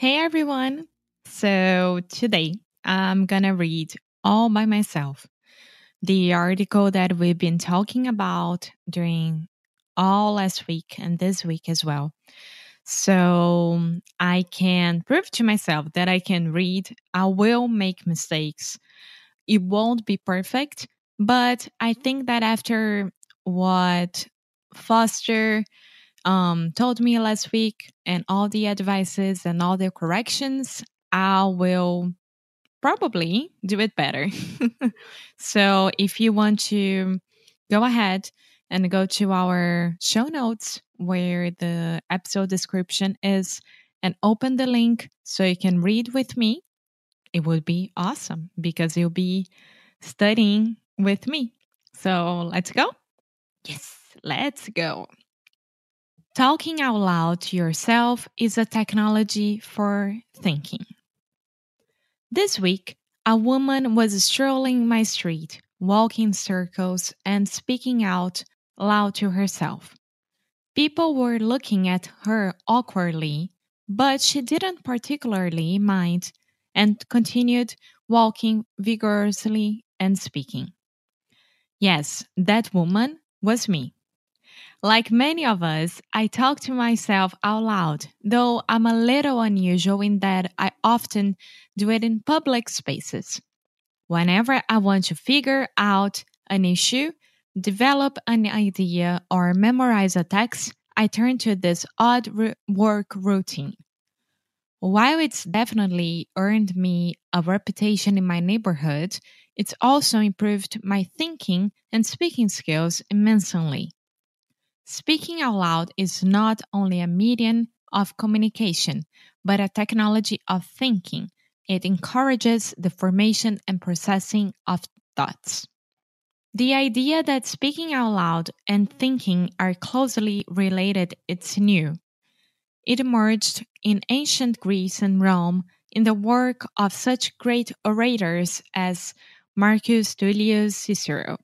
Hey everyone! So today I'm gonna read all by myself the article that we've been talking about during all last week and this week as well. So um, I can prove to myself that I can read. I will make mistakes. It won't be perfect, but I think that after what Foster um, told me last week and all the advices and all the corrections, I will probably do it better. so if you want to go ahead and go to our show notes where the episode description is and open the link so you can read with me, it would be awesome because you'll be studying with me. So let's go. Yes, let's go. Talking out loud to yourself is a technology for thinking. This week, a woman was strolling my street, walking circles and speaking out loud to herself. People were looking at her awkwardly, but she didn't particularly mind and continued walking vigorously and speaking. Yes, that woman was me. Like many of us, I talk to myself out loud, though I'm a little unusual in that I often do it in public spaces. Whenever I want to figure out an issue, develop an idea, or memorize a text, I turn to this odd work routine. While it's definitely earned me a reputation in my neighborhood, it's also improved my thinking and speaking skills immensely. Speaking out loud is not only a medium of communication, but a technology of thinking. It encourages the formation and processing of thoughts. The idea that speaking out loud and thinking are closely related is new. It emerged in ancient Greece and Rome in the work of such great orators as Marcus Tullius Cicero.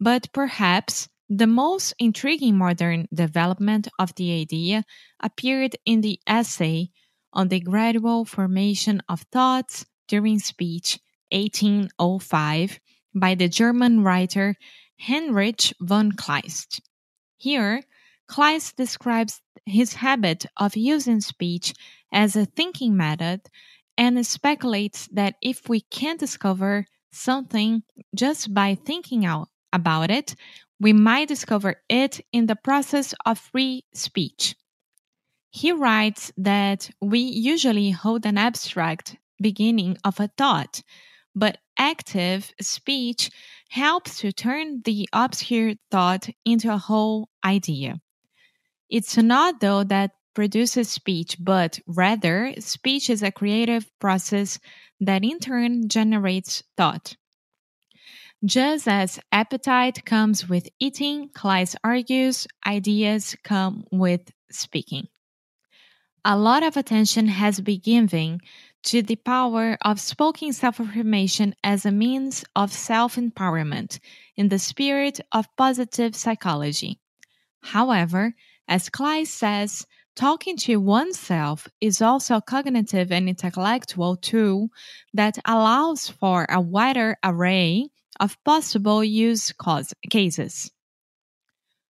But perhaps the most intriguing modern development of the idea appeared in the essay on the gradual formation of thoughts during speech 1805 by the German writer Heinrich von Kleist. Here, Kleist describes his habit of using speech as a thinking method and speculates that if we can discover something just by thinking out about it, we might discover it in the process of free speech. He writes that we usually hold an abstract beginning of a thought, but active speech helps to turn the obscure thought into a whole idea. It's not, though, that produces speech, but rather, speech is a creative process that in turn generates thought. Just as appetite comes with eating, Kleist argues, ideas come with speaking. A lot of attention has been given to the power of spoken self affirmation as a means of self empowerment in the spirit of positive psychology. However, as Kleist says, talking to oneself is also a cognitive and intellectual tool that allows for a wider array of possible use cause cases.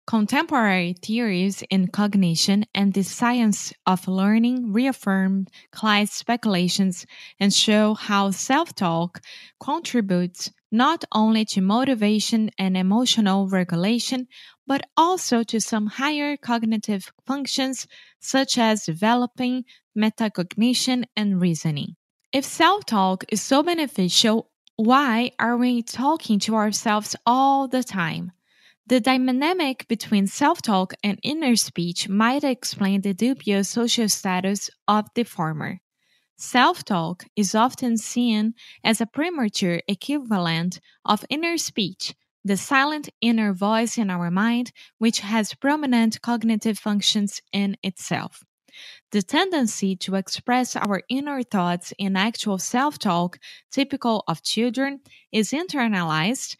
Contemporary theories in cognition and the science of learning reaffirm Kleist's speculations and show how self talk contributes not only to motivation and emotional regulation, but also to some higher cognitive functions such as developing metacognition and reasoning. If self talk is so beneficial why are we talking to ourselves all the time? The dynamic between self talk and inner speech might explain the dubious social status of the former. Self talk is often seen as a premature equivalent of inner speech, the silent inner voice in our mind, which has prominent cognitive functions in itself. The tendency to express our inner thoughts in actual self talk, typical of children, is internalized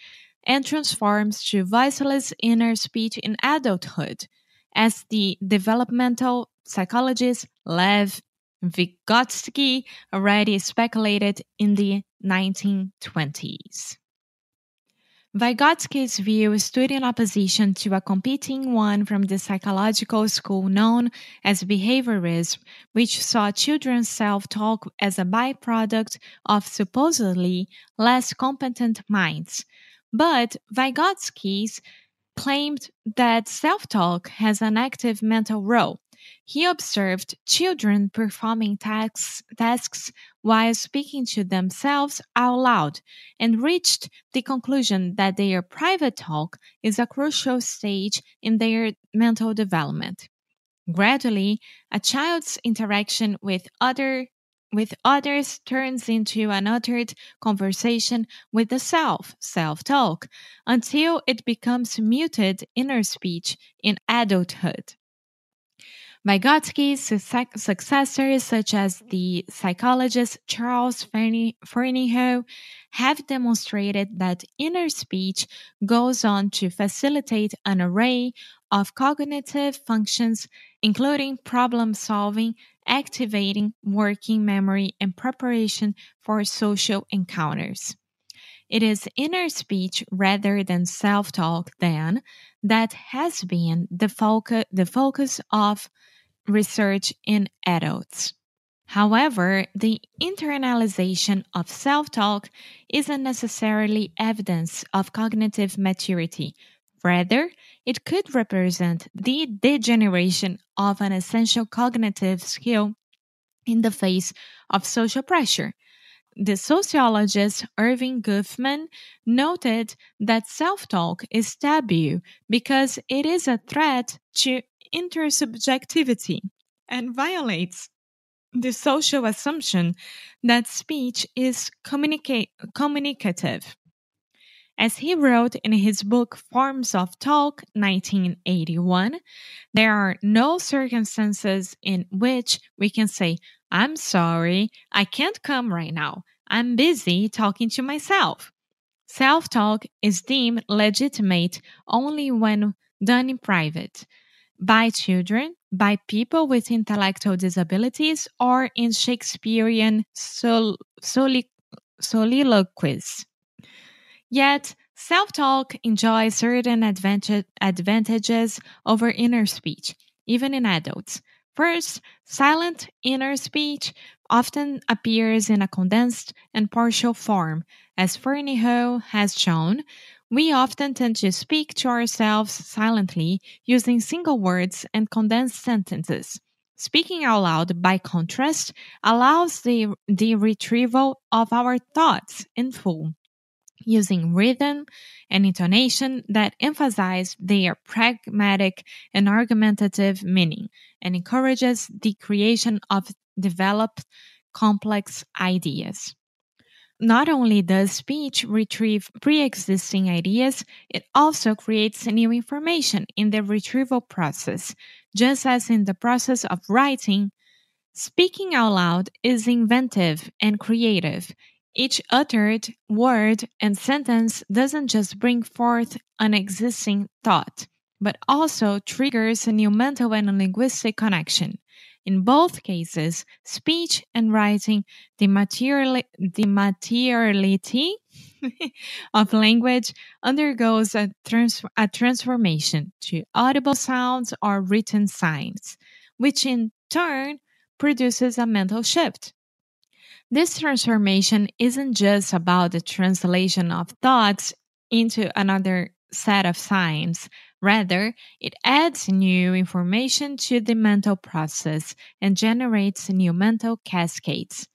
and transforms to voiceless inner speech in adulthood, as the developmental psychologist Lev Vygotsky already speculated in the 1920s. Vygotsky's view stood in opposition to a competing one from the psychological school known as behaviorism, which saw children's self talk as a byproduct of supposedly less competent minds. But Vygotsky's claimed that self talk has an active mental role. He observed children performing tasks, tasks while speaking to themselves out loud and reached the conclusion that their private talk is a crucial stage in their mental development. Gradually, a child's interaction with other with others turns into an uttered conversation with the self, self talk, until it becomes muted inner speech in adulthood. Vygotsky's successors, such as the psychologist Charles Fernyhough, have demonstrated that inner speech goes on to facilitate an array of cognitive functions, including problem solving, activating working memory, and preparation for social encounters. It is inner speech rather than self talk, then, that has been the, focu- the focus of research in adults. However, the internalization of self talk isn't necessarily evidence of cognitive maturity. Rather, it could represent the degeneration of an essential cognitive skill in the face of social pressure. The sociologist Erving Goffman noted that self talk is taboo because it is a threat to intersubjectivity and violates the social assumption that speech is communica- communicative. As he wrote in his book Forms of Talk, 1981, there are no circumstances in which we can say, I'm sorry, I can't come right now. I'm busy talking to myself. Self talk is deemed legitimate only when done in private by children, by people with intellectual disabilities, or in Shakespearean sol- soli- soliloquies. Yet, self talk enjoys certain advantage- advantages over inner speech, even in adults. First, silent inner speech often appears in a condensed and partial form, as Fernyhough has shown, we often tend to speak to ourselves silently using single words and condensed sentences. Speaking out loud, by contrast, allows the, the retrieval of our thoughts in full, using rhythm and intonation that emphasize their pragmatic and argumentative meaning and encourages the creation of developed complex ideas. Not only does speech retrieve pre existing ideas, it also creates new information in the retrieval process, just as in the process of writing. Speaking out loud is inventive and creative. Each uttered word and sentence doesn't just bring forth an existing thought, but also triggers a new mental and linguistic connection. In both cases, speech and writing, the, materiali- the materiality of language undergoes a, trans- a transformation to audible sounds or written signs, which in turn produces a mental shift. This transformation isn't just about the translation of thoughts into another set of signs, Rather, it adds new information to the mental process and generates new mental cascades.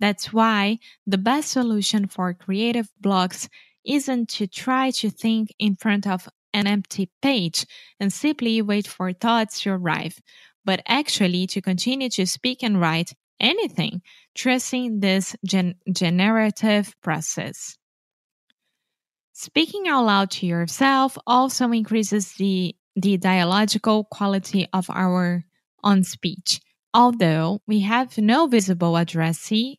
That's why the best solution for creative blocks isn't to try to think in front of an empty page and simply wait for thoughts to arrive, but actually to continue to speak and write anything, trusting this gen- generative process. Speaking out loud to yourself also increases the, the dialogical quality of our own speech. Although we have no visible addressee,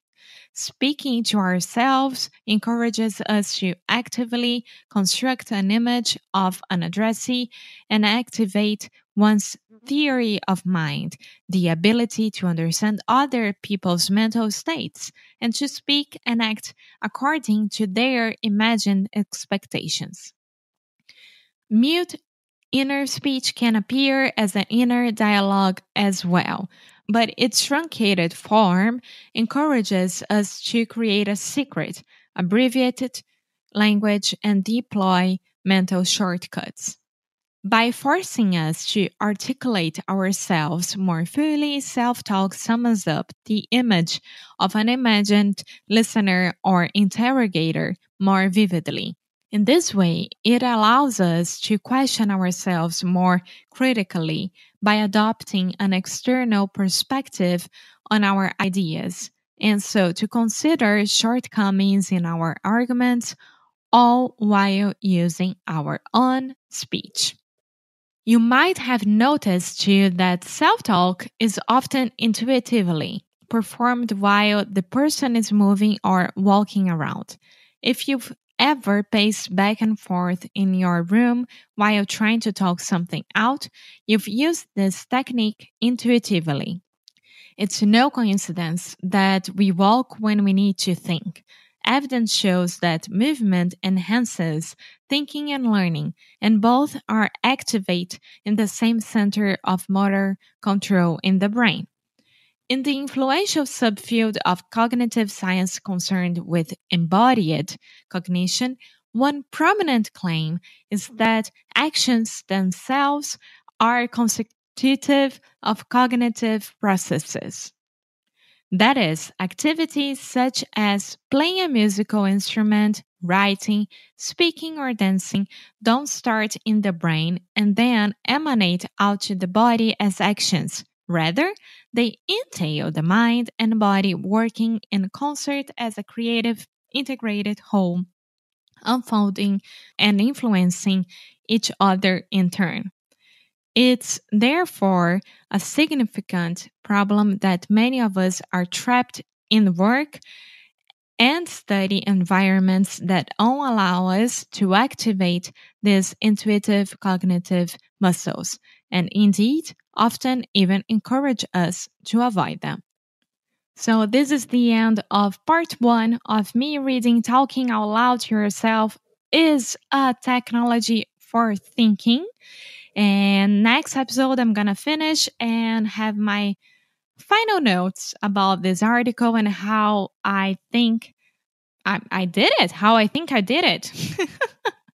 Speaking to ourselves encourages us to actively construct an image of an addressee and activate one's theory of mind, the ability to understand other people's mental states and to speak and act according to their imagined expectations. Mute inner speech can appear as an inner dialogue as well, but its truncated form encourages us to create a secret, abbreviated language and deploy mental shortcuts. By forcing us to articulate ourselves more fully, self talk summons up the image of an imagined listener or interrogator more vividly. In this way, it allows us to question ourselves more critically by adopting an external perspective on our ideas, and so to consider shortcomings in our arguments, all while using our own speech. You might have noticed too that self talk is often intuitively performed while the person is moving or walking around. If you've ever paced back and forth in your room while trying to talk something out, you've used this technique intuitively. It's no coincidence that we walk when we need to think. Evidence shows that movement enhances thinking and learning, and both are activate in the same center of motor control in the brain. In the influential subfield of cognitive science concerned with embodied cognition, one prominent claim is that actions themselves are constitutive of cognitive processes. That is, activities such as playing a musical instrument, writing, speaking, or dancing don't start in the brain and then emanate out to the body as actions. Rather, they entail the mind and body working in concert as a creative, integrated whole, unfolding and influencing each other in turn. It's therefore a significant problem that many of us are trapped in work and study environments that don't allow us to activate these intuitive cognitive muscles, and indeed often even encourage us to avoid them. So, this is the end of part one of me reading Talking Out Loud to Yourself is a technology for thinking. And next episode, I'm going to finish and have my final notes about this article and how I think I, I did it, how I think I did it.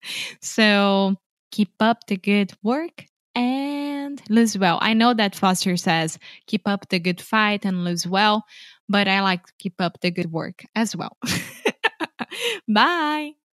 so keep up the good work and lose well. I know that Foster says keep up the good fight and lose well, but I like keep up the good work as well. Bye.